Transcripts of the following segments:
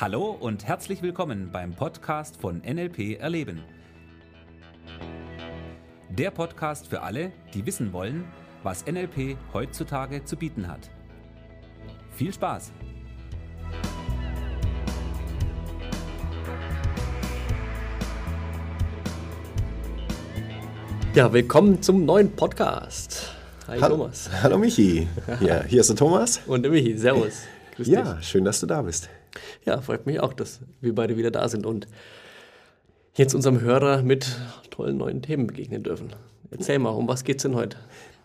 Hallo und herzlich willkommen beim Podcast von NLP Erleben. Der Podcast für alle, die wissen wollen, was NLP heutzutage zu bieten hat. Viel Spaß! Ja, willkommen zum neuen Podcast. Hi Hallo, Thomas. Hallo Michi. Ja, hier ist der Thomas. Und der Michi. Servus. Grüß ja, dich. schön, dass du da bist. Ja, freut mich auch, dass wir beide wieder da sind und jetzt unserem Hörer mit tollen neuen Themen begegnen dürfen. Erzähl mal, um was geht's denn heute?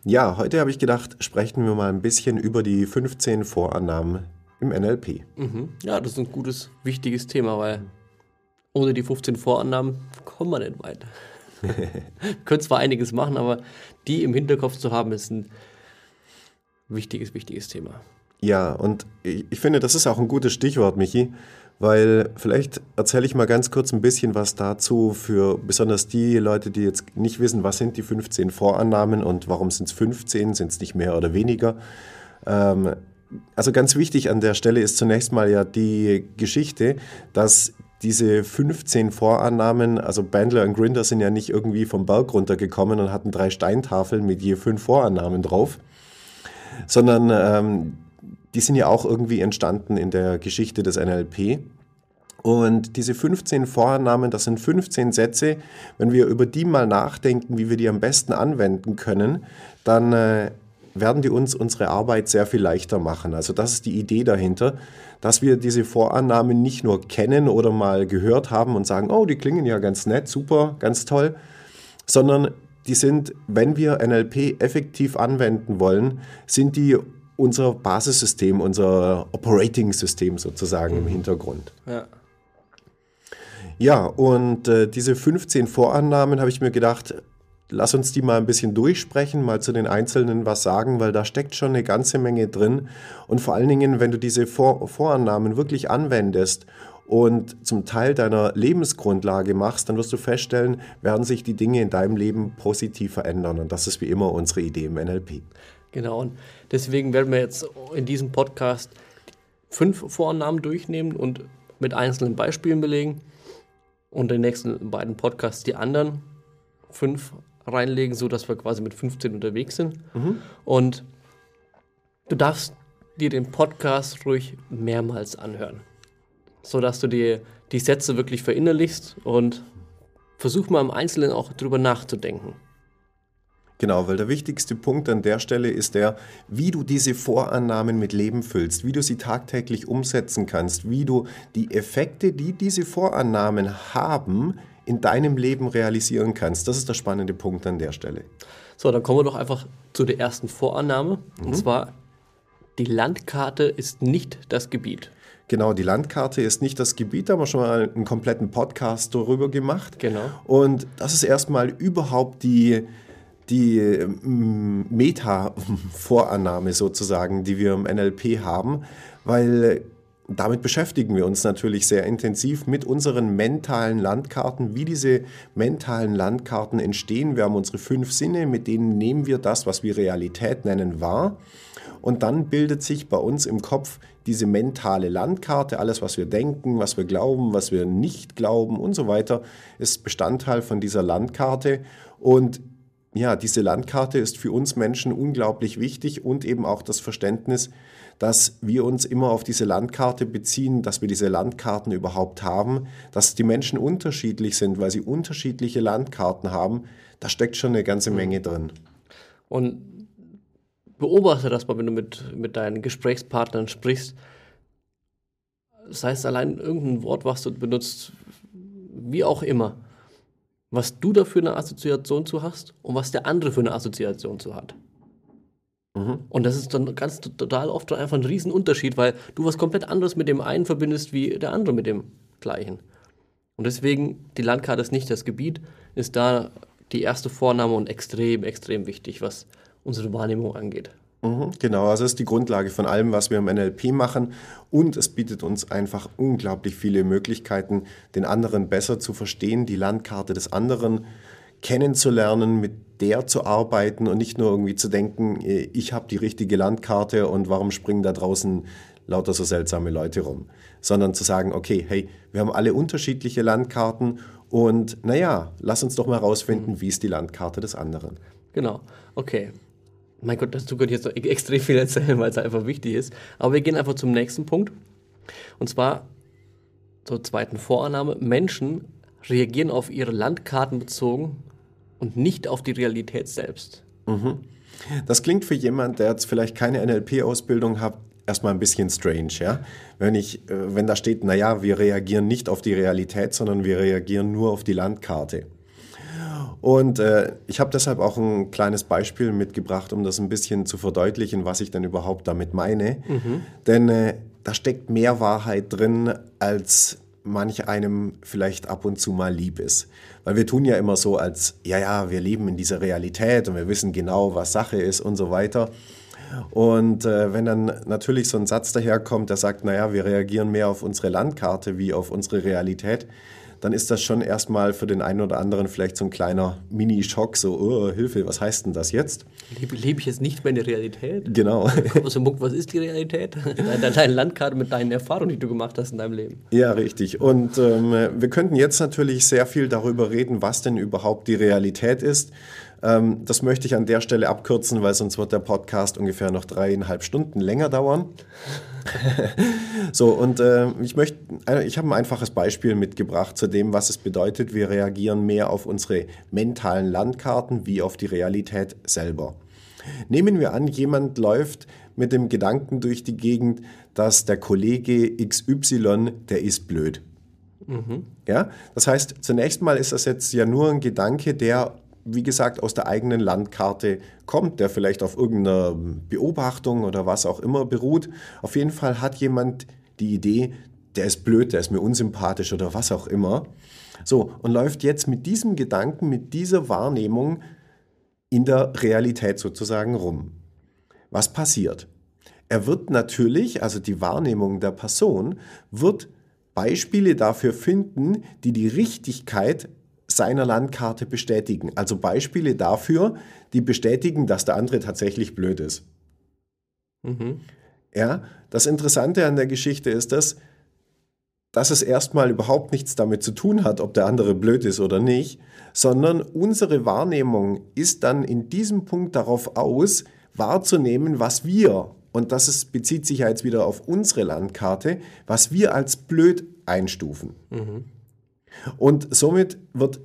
Ja, heute habe ich gedacht, sprechen wir mal ein bisschen über die 15 Vorannahmen im NLP. Mhm. Ja, das ist ein gutes, wichtiges Thema, weil ohne die 15 Vorannahmen kommen wir nicht weiter. wir können zwar einiges machen, aber die im Hinterkopf zu haben, ist ein wichtiges, wichtiges Thema. Ja, und ich, finde, das ist auch ein gutes Stichwort, Michi, weil vielleicht erzähle ich mal ganz kurz ein bisschen was dazu für besonders die Leute, die jetzt nicht wissen, was sind die 15 Vorannahmen und warum sind es 15, sind es nicht mehr oder weniger. Ähm, also ganz wichtig an der Stelle ist zunächst mal ja die Geschichte, dass diese 15 Vorannahmen, also Bandler und Grinder sind ja nicht irgendwie vom Berg runtergekommen und hatten drei Steintafeln mit je fünf Vorannahmen drauf, sondern ähm, die sind ja auch irgendwie entstanden in der Geschichte des NLP. Und diese 15 Vorannahmen, das sind 15 Sätze. Wenn wir über die mal nachdenken, wie wir die am besten anwenden können, dann äh, werden die uns unsere Arbeit sehr viel leichter machen. Also das ist die Idee dahinter, dass wir diese Vorannahmen nicht nur kennen oder mal gehört haben und sagen, oh, die klingen ja ganz nett, super, ganz toll, sondern die sind, wenn wir NLP effektiv anwenden wollen, sind die unser Basissystem, unser Operating-System sozusagen mhm. im Hintergrund. Ja. Ja, und äh, diese 15 Vorannahmen habe ich mir gedacht, lass uns die mal ein bisschen durchsprechen, mal zu den Einzelnen was sagen, weil da steckt schon eine ganze Menge drin. Und vor allen Dingen, wenn du diese Vor Vorannahmen wirklich anwendest und zum Teil deiner Lebensgrundlage machst, dann wirst du feststellen, werden sich die Dinge in deinem Leben positiv verändern. Und das ist wie immer unsere Idee im NLP. Genau, und deswegen werden wir jetzt in diesem Podcast fünf Vorannahmen durchnehmen und mit einzelnen Beispielen belegen und in den nächsten beiden Podcasts die anderen fünf reinlegen, sodass wir quasi mit 15 unterwegs sind. Mhm. Und du darfst dir den Podcast ruhig mehrmals anhören, sodass du dir die Sätze wirklich verinnerlichst und versuch mal im Einzelnen auch drüber nachzudenken. Genau, weil der wichtigste Punkt an der Stelle ist der, wie du diese Vorannahmen mit Leben füllst, wie du sie tagtäglich umsetzen kannst, wie du die Effekte, die diese Vorannahmen haben, in deinem Leben realisieren kannst. Das ist der spannende Punkt an der Stelle. So, dann kommen wir doch einfach zu der ersten Vorannahme. Mhm. Und zwar, die Landkarte ist nicht das Gebiet. Genau, die Landkarte ist nicht das Gebiet, da haben wir schon mal einen kompletten Podcast darüber gemacht. Genau. Und das ist erstmal überhaupt die, die ähm, Meta-Vorannahme sozusagen, die wir im NLP haben, weil damit beschäftigen wir uns natürlich sehr intensiv mit unseren mentalen Landkarten, wie diese mentalen Landkarten entstehen. Wir haben unsere fünf Sinne, mit denen nehmen wir das, was wir Realität nennen, wahr. Und dann bildet sich bei uns im Kopf diese mentale Landkarte, alles, was wir denken, was wir glauben, was wir nicht glauben und so weiter, ist Bestandteil von dieser Landkarte. Und ja, diese Landkarte ist für uns Menschen unglaublich wichtig und eben auch das Verständnis, dass wir uns immer auf diese Landkarte beziehen, dass wir diese Landkarten überhaupt haben, dass die Menschen unterschiedlich sind, weil sie unterschiedliche Landkarten haben, da steckt schon eine ganze Menge drin. Und beobachte das mal, wenn du mit, mit deinen Gesprächspartnern sprichst. Das heißt, allein irgendein Wort, was du benutzt, wie auch immer was du dafür eine Assoziation zu hast und was der andere für eine Assoziation zu hat. Mhm. Und das ist dann ganz total oft einfach ein Riesenunterschied, weil du was komplett anderes mit dem einen verbindest wie der andere mit dem gleichen. Und deswegen, die Landkarte ist nicht das Gebiet, ist da die erste Vorname und extrem, extrem wichtig, was unsere Wahrnehmung angeht. Mhm, genau, also das ist die Grundlage von allem, was wir im NLP machen. Und es bietet uns einfach unglaublich viele Möglichkeiten, den anderen besser zu verstehen, die Landkarte des anderen kennenzulernen, mit der zu arbeiten und nicht nur irgendwie zu denken, äh, ich habe die richtige Landkarte und warum springen da draußen lauter so seltsame Leute rum, sondern zu sagen, okay, hey, wir haben alle unterschiedliche Landkarten und naja, lass uns doch mal rausfinden, wie ist die Landkarte des anderen. Genau, okay. Mein Gott, dazu könnte ich jetzt noch e- extrem viel erzählen, weil es einfach wichtig ist. Aber wir gehen einfach zum nächsten Punkt. Und zwar zur zweiten Vorannahme. Menschen reagieren auf ihre Landkarten bezogen und nicht auf die Realität selbst. Das klingt für jemand, der jetzt vielleicht keine NLP-Ausbildung hat, erstmal ein bisschen strange, ja. Wenn ich, äh, wenn da steht, naja, wir reagieren nicht auf die Realität, sondern wir reagieren nur auf die Landkarte. Und äh, ich habe deshalb auch ein kleines Beispiel mitgebracht, um das ein bisschen zu verdeutlichen, was ich denn überhaupt damit meine. Denn äh, da steckt mehr Wahrheit drin, als manch einem vielleicht ab und zu mal lieb ist. Weil wir tun ja immer so, als, ja, ja, wir leben in dieser Realität und wir wissen genau, was Sache ist und so weiter. Und äh, wenn dann natürlich so ein Satz daherkommt, der sagt, naja, wir reagieren mehr auf unsere Landkarte wie auf unsere Realität, dann ist das schon erstmal für den einen oder anderen vielleicht so ein kleiner Mini-Schock, so, oh, Hilfe, was heißt denn das jetzt? Lebe, lebe ich jetzt nicht mehr in der Realität? Genau. Dem Punkt, was ist die Realität? Deine, deine Landkarte mit deinen Erfahrungen, die du gemacht hast in deinem Leben. Ja, richtig. Und ähm, wir könnten jetzt natürlich sehr viel darüber reden, was denn überhaupt die Realität ist. Ähm, das möchte ich an der Stelle abkürzen, weil sonst wird der Podcast ungefähr noch dreieinhalb Stunden länger dauern. so, und äh, ich möchte, ich habe ein einfaches Beispiel mitgebracht zu dem, was es bedeutet. Wir reagieren mehr auf unsere mentalen Landkarten wie auf die Realität selber. Nehmen wir an, jemand läuft mit dem Gedanken durch die Gegend, dass der Kollege XY, der ist blöd. Ja, das heißt, zunächst mal ist das jetzt ja nur ein Gedanke, der, wie gesagt, aus der eigenen Landkarte kommt, der vielleicht auf irgendeiner Beobachtung oder was auch immer beruht. Auf jeden Fall hat jemand die Idee, der ist blöd, der ist mir unsympathisch oder was auch immer. So, und läuft jetzt mit diesem Gedanken, mit dieser Wahrnehmung in der Realität sozusagen rum. Was passiert? Er wird natürlich, also die Wahrnehmung der Person, wird Beispiele dafür finden, die die Richtigkeit seiner Landkarte bestätigen. Also Beispiele dafür, die bestätigen, dass der andere tatsächlich blöd ist. Ja, das Interessante an der Geschichte ist, dass, dass es erstmal überhaupt nichts damit zu tun hat, ob der andere blöd ist oder nicht, sondern unsere Wahrnehmung ist dann in diesem Punkt darauf aus, wahrzunehmen, was wir, und das ist, bezieht sich ja jetzt wieder auf unsere Landkarte, was wir als blöd einstufen. Und somit wird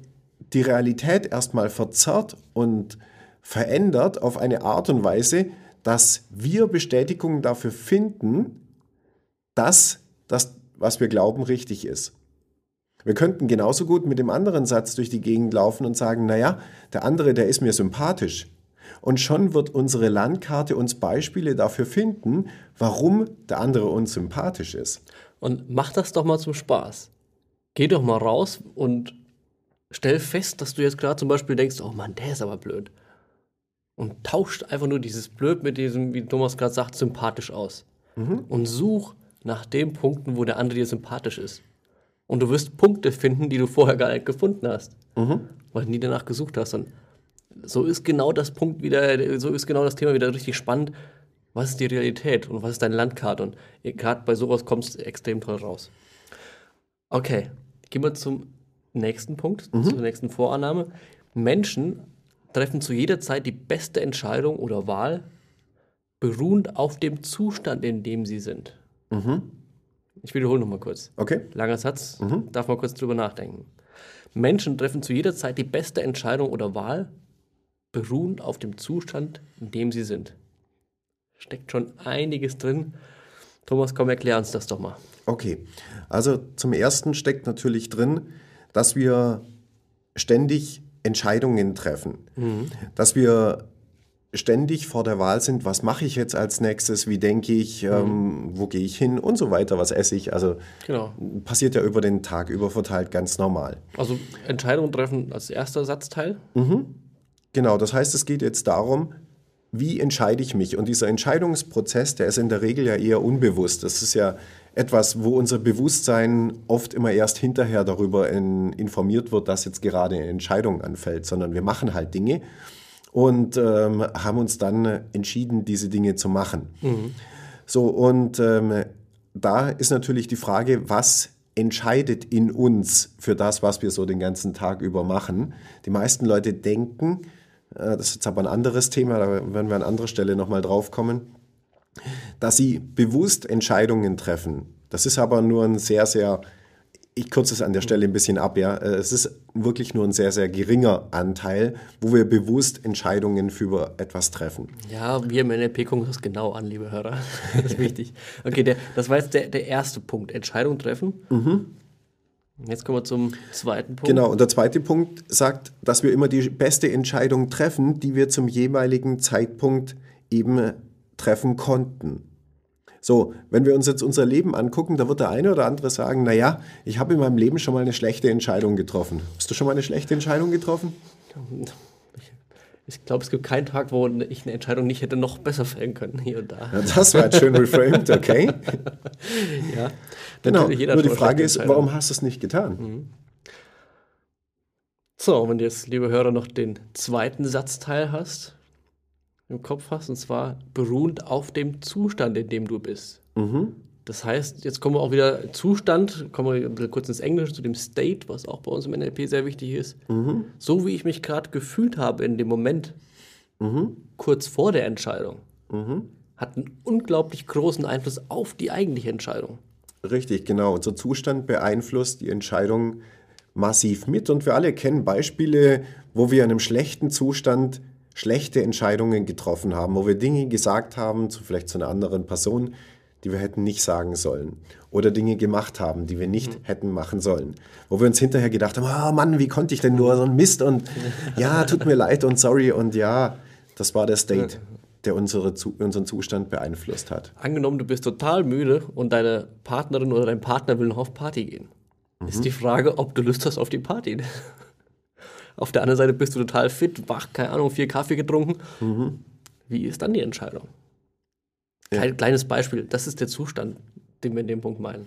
die Realität erstmal verzerrt und verändert auf eine Art und Weise, dass wir Bestätigung dafür finden, dass das, was wir glauben, richtig ist. Wir könnten genauso gut mit dem anderen Satz durch die Gegend laufen und sagen, naja, der andere, der ist mir sympathisch. Und schon wird unsere Landkarte uns Beispiele dafür finden, warum der andere uns sympathisch ist. Und mach das doch mal zum Spaß. Geh doch mal raus und stell fest, dass du jetzt gerade zum Beispiel denkst, oh Mann, der ist aber blöd. Und tauscht einfach nur dieses Blöd mit diesem, wie Thomas gerade sagt, sympathisch aus. Und such nach den Punkten, wo der andere dir sympathisch ist. Und du wirst Punkte finden, die du vorher gar nicht gefunden hast. Weil du nie danach gesucht hast. Und so ist genau das Punkt wieder, so ist genau das Thema wieder richtig spannend. Was ist die Realität und was ist deine Landkarte? Und gerade bei sowas kommst du extrem toll raus. Okay, gehen wir zum nächsten Punkt, zur nächsten Vorannahme. Menschen treffen zu jeder Zeit die beste Entscheidung oder Wahl, beruhend auf dem Zustand, in dem sie sind. Ich wiederhole nochmal kurz. Okay? Langer Satz, darf man kurz drüber nachdenken. Menschen treffen zu jeder Zeit die beste Entscheidung oder Wahl, beruhend auf dem Zustand, in dem sie sind. Steckt schon einiges drin. Thomas, komm, erklär uns das doch mal. Okay, also zum Ersten steckt natürlich drin, dass wir ständig Entscheidungen treffen, dass wir ständig vor der Wahl sind, was mache ich jetzt als nächstes, wie denke ich, ähm, wo gehe ich hin und so weiter, was esse ich. Also Genau. passiert ja über den Tag über verteilt ganz normal. Also Entscheidungen treffen als erster Satzteil. Genau, das heißt, es geht jetzt darum, wie entscheide ich mich? Und dieser Entscheidungsprozess, der ist in der Regel ja eher unbewusst. Das ist ja etwas, wo unser Bewusstsein oft immer erst hinterher darüber in, informiert wird, dass jetzt gerade eine Entscheidung anfällt, sondern wir machen halt Dinge und ähm, haben uns dann entschieden, diese Dinge zu machen. So, und ähm, da ist natürlich die Frage, was entscheidet in uns für das, was wir so den ganzen Tag über machen. Die meisten Leute denken, das ist jetzt aber ein anderes Thema, da werden wir an anderer Stelle nochmal drauf kommen, dass sie bewusst Entscheidungen treffen. Das ist aber nur ein sehr, sehr ich kürze es an der Stelle ein bisschen ab, ja. Äh, es ist wirklich nur ein sehr, sehr geringer Anteil, wo wir bewusst Entscheidungen für etwas treffen. Ja, wir im NLP gucken das genau an, liebe Hörer. Das ist wichtig. Okay, der, das war jetzt der, der erste Punkt, Entscheidung treffen. Mhm. Jetzt kommen wir zum zweiten Punkt. Genau, und der zweite Punkt sagt, dass wir immer die beste Entscheidung treffen, die wir zum jeweiligen Zeitpunkt eben treffen konnten. So, wenn wir uns jetzt unser Leben angucken, da wird der eine oder andere sagen, naja, ich habe in meinem Leben schon mal eine schlechte Entscheidung getroffen. Hast du schon mal eine schlechte Entscheidung getroffen? Ich glaube, es gibt keinen Tag, wo ich eine Entscheidung nicht hätte noch besser fällen können, hier und da. Ja, das war jetzt schön reframed, okay. ja, genau. Nur die Frage ist, warum hast du es nicht getan? Mhm. So, wenn du jetzt, liebe Hörer, noch den zweiten Satzteil hast, im Kopf hast, und zwar beruhend auf dem Zustand, in dem du bist. Mhm. Das heißt, jetzt kommen wir auch wieder Zustand, kommen wir kurz ins Englische zu dem State, was auch bei uns im NLP sehr wichtig ist. Mhm. So wie ich mich gerade gefühlt habe in dem Moment, mhm. kurz vor der Entscheidung, mhm. hat einen unglaublich großen Einfluss auf die eigentliche Entscheidung. Richtig, genau. Unser Zustand beeinflusst die Entscheidung massiv mit und wir alle kennen Beispiele, wo wir in einem schlechten Zustand schlechte Entscheidungen getroffen haben, wo wir Dinge gesagt haben, zu, vielleicht zu einer anderen Person, die wir hätten nicht sagen sollen. Oder Dinge gemacht haben, die wir nicht mhm. hätten machen sollen. Wo wir uns hinterher gedacht haben, oh Mann, wie konnte ich denn nur so ein Mist und ja, tut mir leid und sorry und ja, das war der State, der unsere, unseren Zustand beeinflusst hat. Angenommen, du bist total müde und deine Partnerin oder dein Partner will noch auf Party gehen. Mhm. Ist die Frage, ob du Lust hast auf die Party. Auf der anderen Seite bist du total fit, wach, keine Ahnung, vier Kaffee getrunken. Mhm. Wie ist dann die Entscheidung? Ja. Ein kleines Beispiel, das ist der Zustand, den wir in dem Punkt meinen.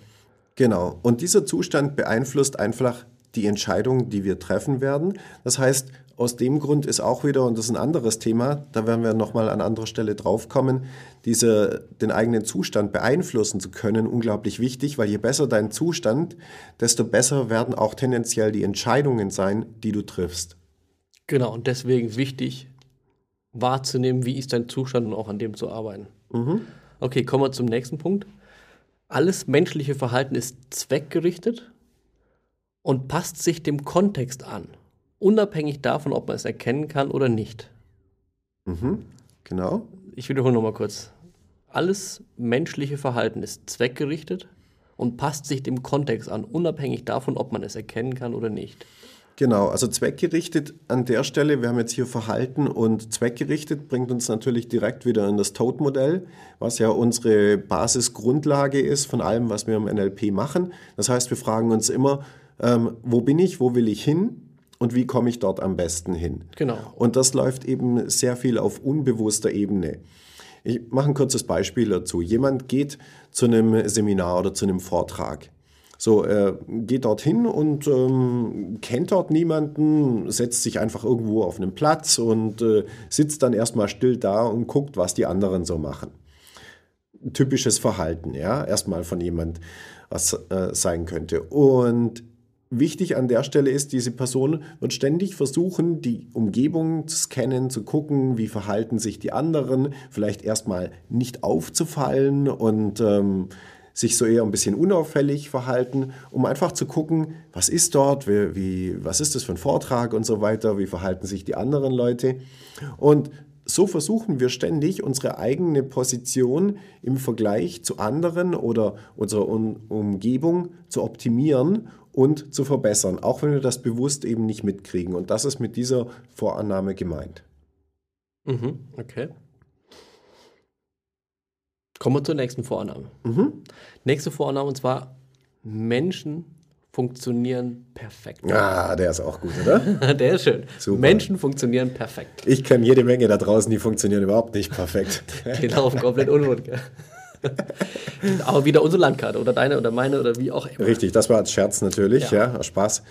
Genau. Und dieser Zustand beeinflusst einfach die Entscheidung, die wir treffen werden. Das heißt, aus dem Grund ist auch wieder, und das ist ein anderes Thema, da werden wir nochmal an anderer Stelle drauf kommen, diese, den eigenen Zustand beeinflussen zu können, unglaublich wichtig, weil je besser dein Zustand, desto besser werden auch tendenziell die Entscheidungen sein, die du triffst. Genau, und deswegen wichtig, wahrzunehmen, wie ist dein Zustand und auch an dem zu arbeiten. Mhm. Okay, kommen wir zum nächsten Punkt. Alles menschliche Verhalten ist zweckgerichtet und passt sich dem Kontext an, unabhängig davon, ob man es erkennen kann oder nicht. Mhm, genau. Ich wiederhole nochmal kurz. Alles menschliche Verhalten ist zweckgerichtet und passt sich dem Kontext an, unabhängig davon, ob man es erkennen kann oder nicht. Genau, also zweckgerichtet an der Stelle, wir haben jetzt hier Verhalten und zweckgerichtet, bringt uns natürlich direkt wieder in das Toad-Modell, was ja unsere Basisgrundlage ist von allem, was wir im NLP machen. Das heißt, wir fragen uns immer, ähm, wo bin ich, wo will ich hin und wie komme ich dort am besten hin. Genau. Und das läuft eben sehr viel auf unbewusster Ebene. Ich mache ein kurzes Beispiel dazu. Jemand geht zu einem Seminar oder zu einem Vortrag. So, er geht dorthin und ähm, kennt dort niemanden, setzt sich einfach irgendwo auf einen Platz und äh, sitzt dann erstmal still da und guckt, was die anderen so machen. Typisches Verhalten, ja, erstmal von jemand, was äh, sein könnte. Und Wichtig an der Stelle ist, diese Person wird ständig versuchen, die Umgebung zu scannen, zu gucken, wie verhalten sich die anderen, vielleicht erstmal nicht aufzufallen und ähm, sich so eher ein bisschen unauffällig verhalten, um einfach zu gucken, was ist dort, wie, wie, was ist das für ein Vortrag und so weiter, wie verhalten sich die anderen Leute. Und so versuchen wir ständig, unsere eigene Position im Vergleich zu anderen oder unserer Umgebung zu optimieren und zu verbessern, auch wenn wir das bewusst eben nicht mitkriegen. Und das ist mit dieser Vorannahme gemeint. Mhm, okay. Kommen wir zur nächsten Vorannahme. Mhm. Nächste Vorannahme und zwar Menschen funktionieren perfekt. Ah, der ist auch gut, oder? der ist schön. Super. Menschen funktionieren perfekt. Ich kenne jede Menge da draußen, die funktionieren überhaupt nicht perfekt. die laufen komplett unrund. Aber wieder unsere Landkarte oder deine oder meine oder wie auch immer. Richtig, das war als Scherz natürlich, ja, ja Spaß.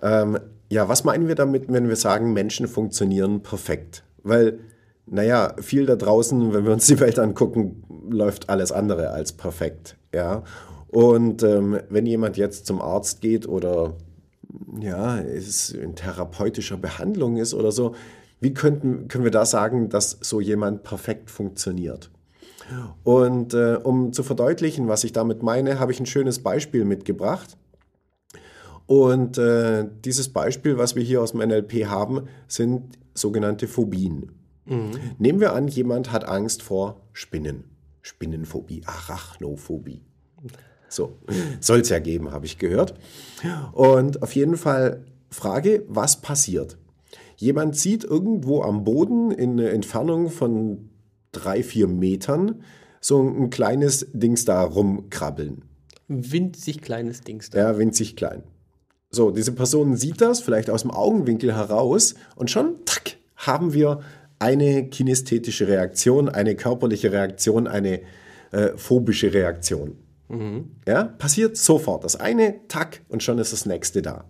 Ähm, ja, was meinen wir damit, wenn wir sagen, Menschen funktionieren perfekt? Weil naja, viel da draußen, wenn wir uns die Welt angucken, läuft alles andere als perfekt. Ja? Und ähm, wenn jemand jetzt zum Arzt geht oder ja, es in therapeutischer Behandlung ist oder so, wie könnten, können wir da sagen, dass so jemand perfekt funktioniert? Und äh, um zu verdeutlichen, was ich damit meine, habe ich ein schönes Beispiel mitgebracht. Und äh, dieses Beispiel, was wir hier aus dem NLP haben, sind sogenannte Phobien. Mhm. Nehmen wir an, jemand hat Angst vor Spinnen. Spinnenphobie, Arachnophobie. So, soll es ja geben, habe ich gehört. Und auf jeden Fall Frage, was passiert? Jemand sieht irgendwo am Boden in einer Entfernung von drei, vier Metern so ein kleines Dings da rumkrabbeln. Winzig kleines Dings da. Ja, winzig klein. So, diese Person sieht das vielleicht aus dem Augenwinkel heraus und schon, tack, haben wir eine kinästhetische Reaktion, eine körperliche Reaktion, eine äh, phobische Reaktion. Mhm. Ja, passiert sofort. Das eine, tack, und schon ist das nächste da.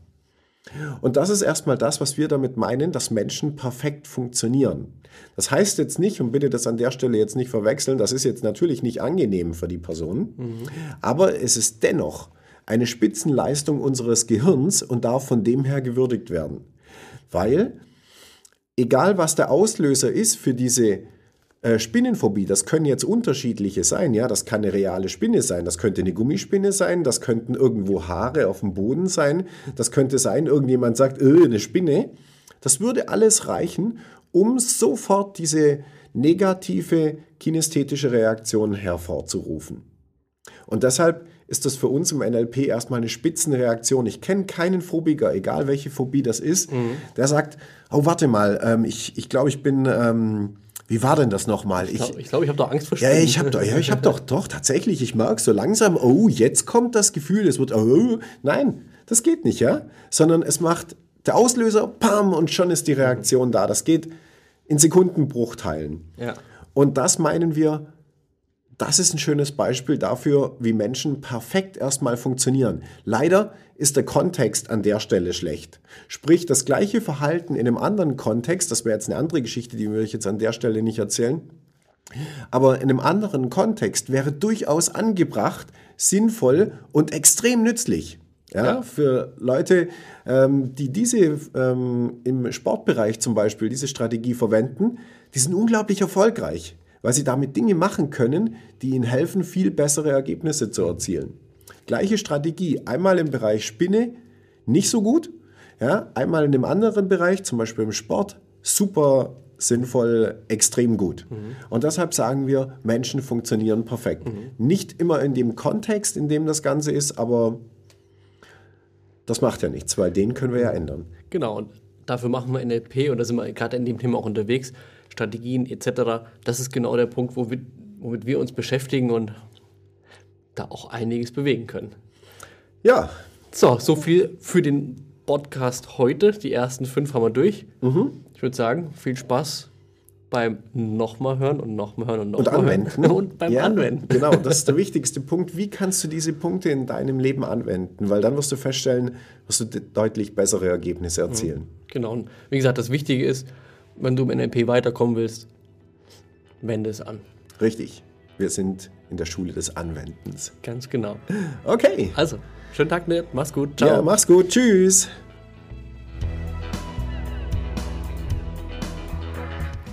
Und das ist erstmal das, was wir damit meinen, dass Menschen perfekt funktionieren. Das heißt jetzt nicht, und bitte das an der Stelle jetzt nicht verwechseln, das ist jetzt natürlich nicht angenehm für die Person, mhm. aber es ist dennoch eine Spitzenleistung unseres Gehirns und darf von dem her gewürdigt werden. Weil, egal was der Auslöser ist für diese äh, Spinnenphobie, das können jetzt unterschiedliche sein. Ja, das kann eine reale Spinne sein, das könnte eine Gummispinne sein, das könnten irgendwo Haare auf dem Boden sein, das könnte sein, irgendjemand sagt, äh, eine Spinne. Das würde alles reichen, um sofort diese negative kinästhetische Reaktion hervorzurufen. Und deshalb ist das für uns im NLP erstmal eine Spitzenreaktion. Ich kenne keinen Phobiker, egal welche Phobie das ist, mhm. der sagt, oh, warte mal, ähm, ich, ich glaube, ich bin... Ähm, wie war denn das nochmal? Ich glaube, ich, glaub, ich habe doch Angst vor Spinnen. Ja, ich habe doch, ja, hab doch, doch, tatsächlich, ich merke so langsam, oh, jetzt kommt das Gefühl, es wird, oh, nein, das geht nicht, ja? Sondern es macht der Auslöser, pam, und schon ist die Reaktion da. Das geht in Sekundenbruchteilen. Ja. Und das meinen wir das ist ein schönes Beispiel dafür, wie Menschen perfekt erstmal funktionieren. Leider ist der Kontext an der Stelle schlecht. Sprich, das gleiche Verhalten in einem anderen Kontext, das wäre jetzt eine andere Geschichte, die würde ich jetzt an der Stelle nicht erzählen, aber in einem anderen Kontext wäre durchaus angebracht, sinnvoll und extrem nützlich. Ja, ja. Für Leute, ähm, die diese ähm, im Sportbereich zum Beispiel diese Strategie verwenden, die sind unglaublich erfolgreich weil sie damit Dinge machen können, die ihnen helfen, viel bessere Ergebnisse zu erzielen. Gleiche Strategie, einmal im Bereich Spinne nicht so gut, ja, einmal in dem anderen Bereich, zum Beispiel im Sport, super sinnvoll, extrem gut. Mhm. Und deshalb sagen wir, Menschen funktionieren perfekt. Mhm. Nicht immer in dem Kontext, in dem das Ganze ist, aber das macht ja nichts, weil den können wir ja ändern. Genau, und dafür machen wir NLP und da sind wir gerade in dem Thema auch unterwegs. Strategien etc. Das ist genau der Punkt, wo wir, womit wir uns beschäftigen und da auch einiges bewegen können. Ja. So, so viel für den Podcast heute. Die ersten fünf haben wir durch. Mhm. Ich würde sagen, viel Spaß beim nochmal hören und nochmal hören und nochmal anwenden. Hören. Und beim ja, Anwenden. Genau, das ist der wichtigste Punkt. Wie kannst du diese Punkte in deinem Leben anwenden? Weil dann wirst du feststellen, wirst du deutlich bessere Ergebnisse erzielen. Genau. Und wie gesagt, das Wichtige ist, wenn du im NLP weiterkommen willst, wende es an. Richtig. Wir sind in der Schule des Anwendens. Ganz genau. Okay. Also, schönen Tag, Ned. Mach's gut. Ciao. Ja, mach's gut. Tschüss.